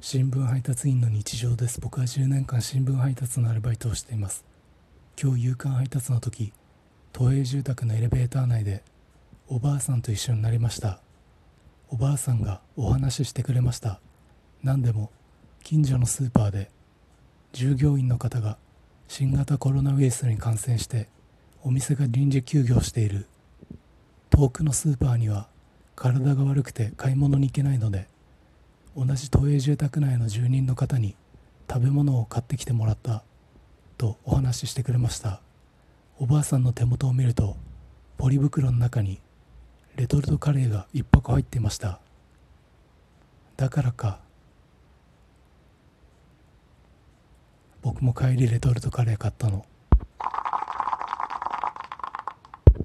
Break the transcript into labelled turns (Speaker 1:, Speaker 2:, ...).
Speaker 1: 新聞配達員の日常です。僕は10年間新聞配達のアルバイトをしています。今日夕刊配達の時都営住宅のエレベーター内でおばあさんと一緒になりました。おばあさんがお話ししてくれました。何でも近所のスーパーで従業員の方が新型コロナウイルスに感染してお店が臨時休業している。遠くのスーパーには体が悪くて買い物に行けないので同じ都営住宅内の住人の方に食べ物を買ってきてもらったとお話ししてくれました。おばあさんの手元を見るとポリ袋の中にレトルトカレーが1箱入っていました。だからか僕も帰りレトルトカレー買ったの。